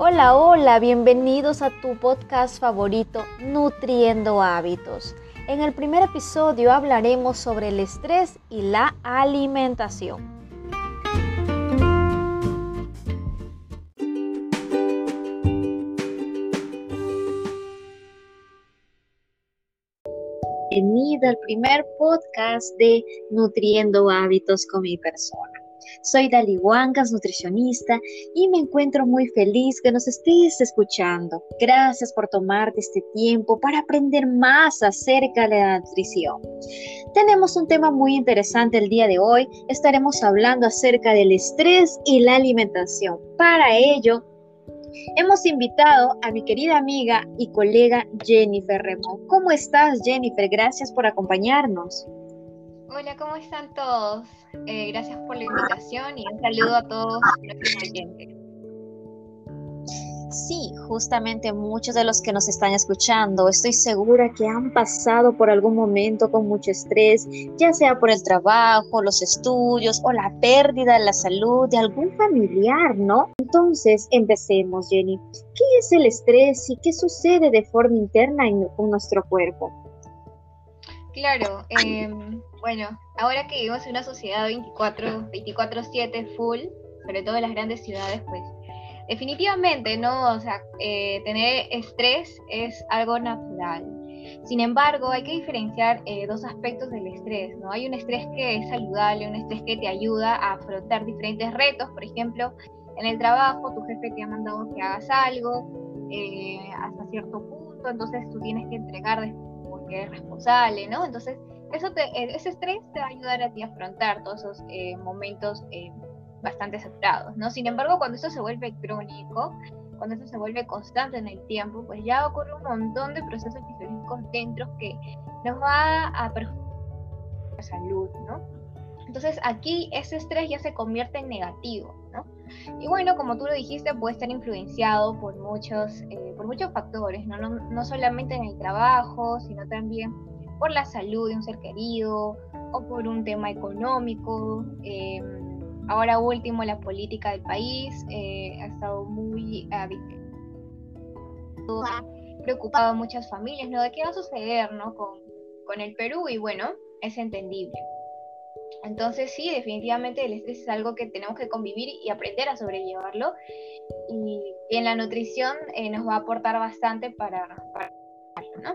Hola, hola, bienvenidos a tu podcast favorito, Nutriendo Hábitos. En el primer episodio hablaremos sobre el estrés y la alimentación. Bienvenida al primer podcast de Nutriendo Hábitos con mi persona. Soy Dali Huancas, nutricionista, y me encuentro muy feliz que nos estés escuchando. Gracias por tomarte este tiempo para aprender más acerca de la nutrición. Tenemos un tema muy interesante el día de hoy. Estaremos hablando acerca del estrés y la alimentación. Para ello, Hemos invitado a mi querida amiga y colega Jennifer Remo. ¿Cómo estás, Jennifer? Gracias por acompañarnos. Hola, ¿cómo están todos? Eh, gracias por la invitación y un saludo a todos nuestros oyentes. Sí, justamente muchos de los que nos están escuchando, estoy segura que han pasado por algún momento con mucho estrés, ya sea por el trabajo, los estudios o la pérdida de la salud de algún familiar, ¿no? Entonces, empecemos, Jenny. ¿Qué es el estrés y qué sucede de forma interna en, con nuestro cuerpo? Claro, eh, bueno, ahora que vivimos en una sociedad 24, 24/7 full, sobre todo en las grandes ciudades, pues definitivamente, ¿no? O sea, eh, tener estrés es algo natural. Sin embargo, hay que diferenciar eh, dos aspectos del estrés, ¿no? Hay un estrés que es saludable, un estrés que te ayuda a afrontar diferentes retos, por ejemplo, en el trabajo tu jefe te ha mandado que hagas algo eh, hasta cierto punto, entonces tú tienes que entregar porque eres responsable, ¿no? Entonces, eso te, eh, ese estrés te va a ayudar a ti a afrontar todos esos eh, momentos eh, bastante saturados, ¿no? Sin embargo, cuando esto se vuelve crónico, cuando esto se vuelve constante en el tiempo, pues ya ocurre un montón de procesos fisiológicos dentro que nos va a perjudicar la salud, ¿no? Entonces aquí ese estrés ya se convierte en negativo, ¿no? Y bueno, como tú lo dijiste, puede estar influenciado por muchos, por muchos factores, ¿no? ¿no? No solamente en el trabajo, sino también por la salud de un ser querido o por un tema económico. Eh, ahora último, la política del país eh, ha estado muy preocupado a muchas familias, ¿no? De qué va a suceder, ¿no? Con, con el Perú y bueno, es entendible. Entonces sí, definitivamente el estrés es algo que tenemos que convivir y aprender a sobrellevarlo. Y, en la nutrición eh, nos va a aportar bastante para, para ¿no?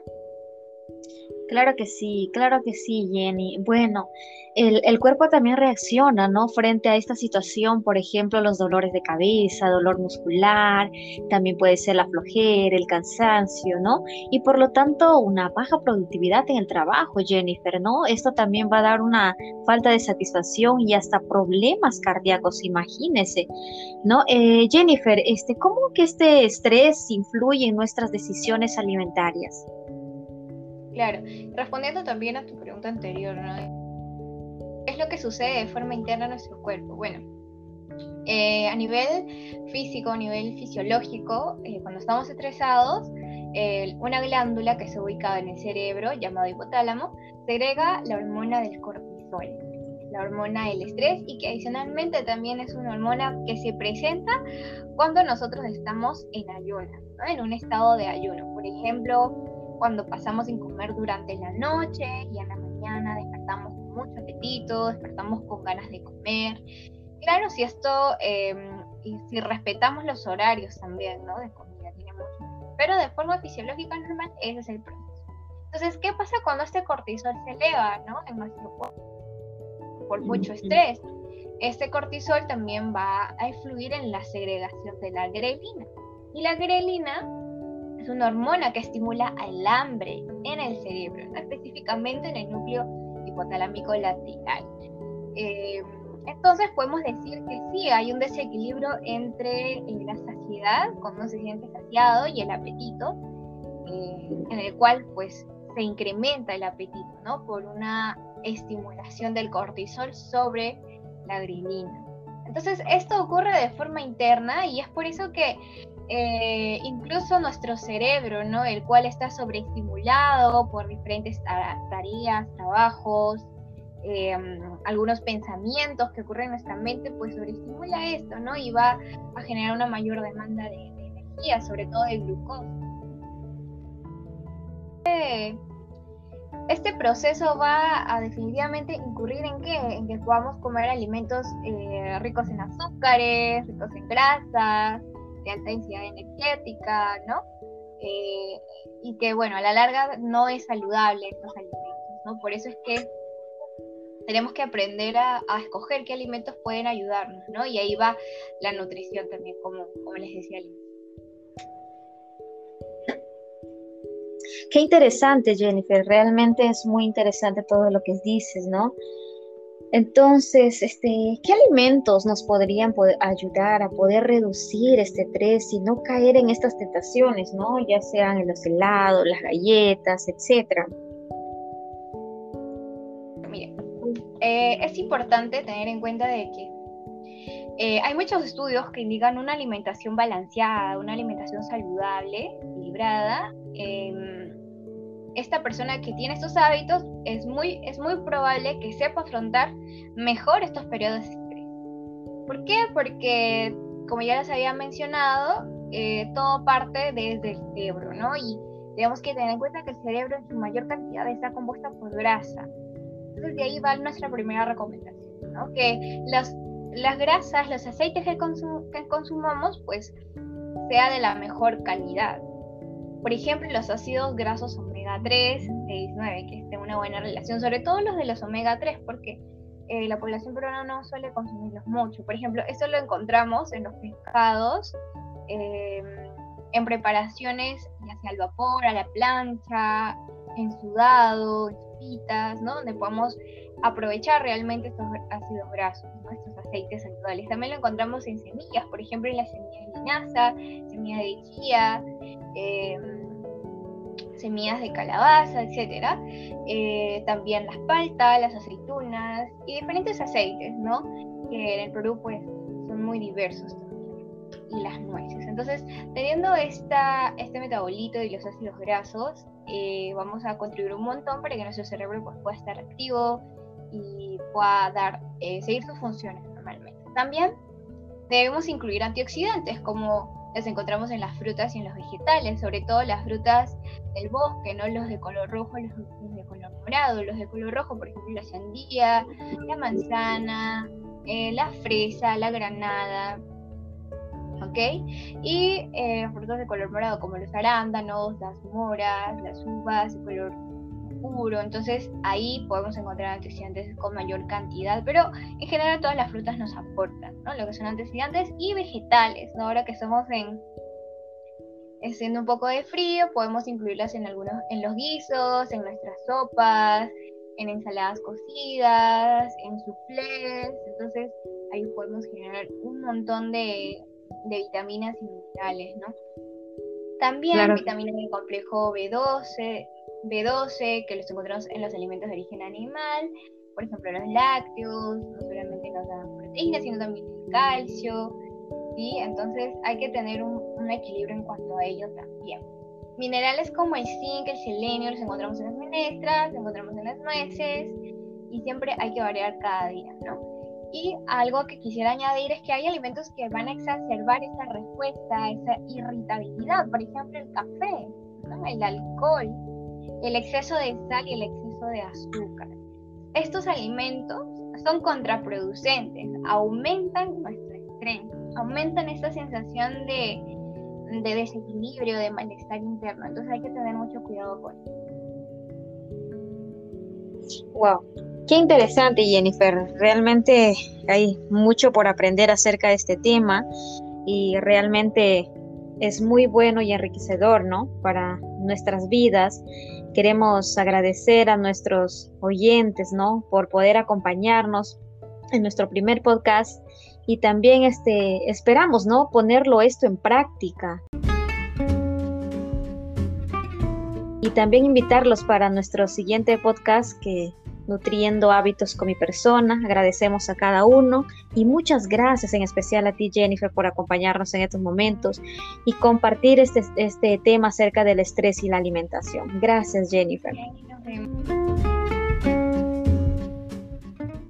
Claro que sí, claro que sí, Jenny. Bueno, el, cuerpo también reacciona, ¿no? Frente a esta situación, por ejemplo, los dolores de cabeza, dolor muscular, también puede ser la flojera, el cansancio, ¿no? Y por lo tanto, una baja productividad en el trabajo, Jennifer, ¿no? Esto también va a dar una falta de satisfacción y hasta problemas cardíacos, imagínese, ¿no? Eh, Jennifer, este, ¿cómo que este estrés influye en nuestras decisiones alimentarias? Claro, respondiendo también a tu pregunta anterior, ¿no? ¿Qué es lo que sucede de forma interna en nuestro cuerpo? Bueno, eh, a nivel físico, a nivel fisiológico, eh, cuando estamos estresados, una glándula que se ubica en el cerebro, llamado hipotálamo, segrega la hormona del cortisol, la hormona del estrés, y que adicionalmente también es una hormona que se presenta cuando nosotros estamos en ayuno, en un estado de ayuno. Por ejemplo, cuando pasamos sin comer durante la noche y en la mañana despertamos con mucho apetito, despertamos con ganas de comer. Claro, si esto, em, y si respetamos los horarios también, ¿no? De comida, tiene mucho. Pero de forma fisiológica normal, ese es el proceso. Entonces, ¿qué pasa cuando este cortisol se eleva, ¿no? En nuestro cuerpo por mucho estrés. Este cortisol también va a influir en la segregación de la grelina. Y la grelina es una hormona que estimula el hambre en el cerebro, específicamente en el núcleo hipotalámico lateral. Eh, entonces podemos decir que sí, hay un desequilibrio entre eh, la saciedad, cuando se siente saciado, y el apetito, eh, en el cual pues se incrementa el apetito, ¿no? Por una estimulación del cortisol sobre la grilina. Entonces esto ocurre de forma interna y es por eso que eh, incluso nuestro cerebro, ¿no? El cual está sobreestimulado por diferentes tareas, trabajos, em, algunos pensamientos que ocurren en nuestra mente, pues sobreestimula esto, ¿no? Y va a generar una mayor demanda de, energía, sobre todo de glucosa. Este proceso va a definitivamente incurrir en qué? En que podamos comer alimentos eh, ricos en azúcares, ricos en grasas, de alta densidad energética, ¿no? Eh, y que, bueno, a la larga no es saludable estos alimentos, ¿no? Por eso es que tenemos que aprender a, escoger qué alimentos pueden ayudarnos, ¿no? Y ahí va la nutrición también, como, como les decía Qué interesante, Jennifer. Realmente es muy interesante todo lo que dices, ¿no? Entonces, este, ¿qué alimentos nos podrían ayudar a poder reducir este estrés y no caer en estas tentaciones, ¿no? Ya sean en los helados, las galletas, etcétera. Mire, eh, es importante tener en cuenta de que eh, hay muchos estudios que indican una alimentación balanceada, una alimentación saludable, equilibrada. Em, esta persona que tiene estos hábitos es muy, es muy probable que sepa afrontar mejor estos periodos de estrés. ¿Por qué? Porque, como ya les había mencionado, eh, todo parte desde el cerebro, ¿no? Y tenemos que tener en cuenta que el cerebro en su mayor cantidad está compuesto por grasa. Entonces de ahí va nuestra primera recomendación, ¿no? Que las, las grasas, los aceites que, que consumamos, pues sea de la mejor calidad. Por ejemplo, los ácidos grasos omega 3, 6, 9, que estén una buena relación, sobre todo los de los omega 3, porque eh, la población peruana no suele consumirlos mucho. Por ejemplo, esto lo encontramos en los pescados, em, en preparaciones ya sea al vapor, a la plancha, en sudado, en sopitas, ¿no? Donde podemos aprovechar realmente estos ácidos grasos, estos aceites saludables. También lo encontramos en semillas, por ejemplo, en la semilla de linaza, semilla de chía, Em, semillas de calabaza, etcétera. Eh, también las paltas, las aceitunas y diferentes aceites, ¿no? Que en el Perú pues son muy diversos. Y las nueces. Entonces, teniendo este metabolito de los ácidos grasos, eh, vamos a contribuir un montón para que nuestro cerebro pues, pueda estar activo y pueda dar, eh, seguir sus funciones normalmente. También debemos incluir antioxidantes como las encontramos en las frutas y en los vegetales, sobre todo las frutas del bosque, no los de color rojo, los, de color morado, los de color rojo, por ejemplo, la sandía, la manzana, eh, la fresa, la granada, ¿ok? Y eh, frutas de color morado como los arándanos, las moras, las uvas de color entonces ahí podemos encontrar antioxidantes con mayor cantidad, pero en general todas las frutas nos aportan, ¿no? Lo que son antioxidantes y vegetales, ¿no? Ahora que estamos en haciendo un poco de frío, podemos incluirlas en algunos, en los guisos, en nuestras sopas, en ensaladas cocidas, en soufflés, entonces ahí podemos generar un montón de, vitaminas y minerales, ¿no? También vitaminas del complejo B12, B12 que los encontramos en los alimentos de origen animal, por ejemplo los lácteos, no solamente nos dan proteínas, sino también el calcio, ¿sí? Entonces hay que tener un, equilibrio en cuanto a ello también. Minerales como el zinc, el selenio, los encontramos en las menestras, los encontramos en las nueces, y siempre hay que variar cada día, ¿no? Y algo que quisiera añadir es que hay alimentos que van a exacerbar esa respuesta, esa irritabilidad, por ejemplo el café, el alcohol, el exceso de sal y el exceso de azúcar. Estos alimentos son contraproducentes, aumentan nuestro estrés, aumentan esta sensación de, desequilibrio, de malestar interno. Entonces hay que tener mucho cuidado con eso. Wow, qué interesante Jennifer. Realmente hay mucho por aprender acerca de este tema y realmente es muy bueno y enriquecedor, ¿no? Para nuestras vidas Queremos agradecer a nuestros oyentes, ¿no? Por poder acompañarnos en nuestro primer podcast y también este, esperamos, ¿no? Ponerlo esto en práctica. Y también invitarlos para nuestro siguiente podcast que nutriendo hábitos con mi persona. Agradecemos a cada uno y muchas gracias en especial a ti Jennifer por acompañarnos en estos momentos y compartir este, este tema acerca del estrés y la alimentación. Gracias Jennifer.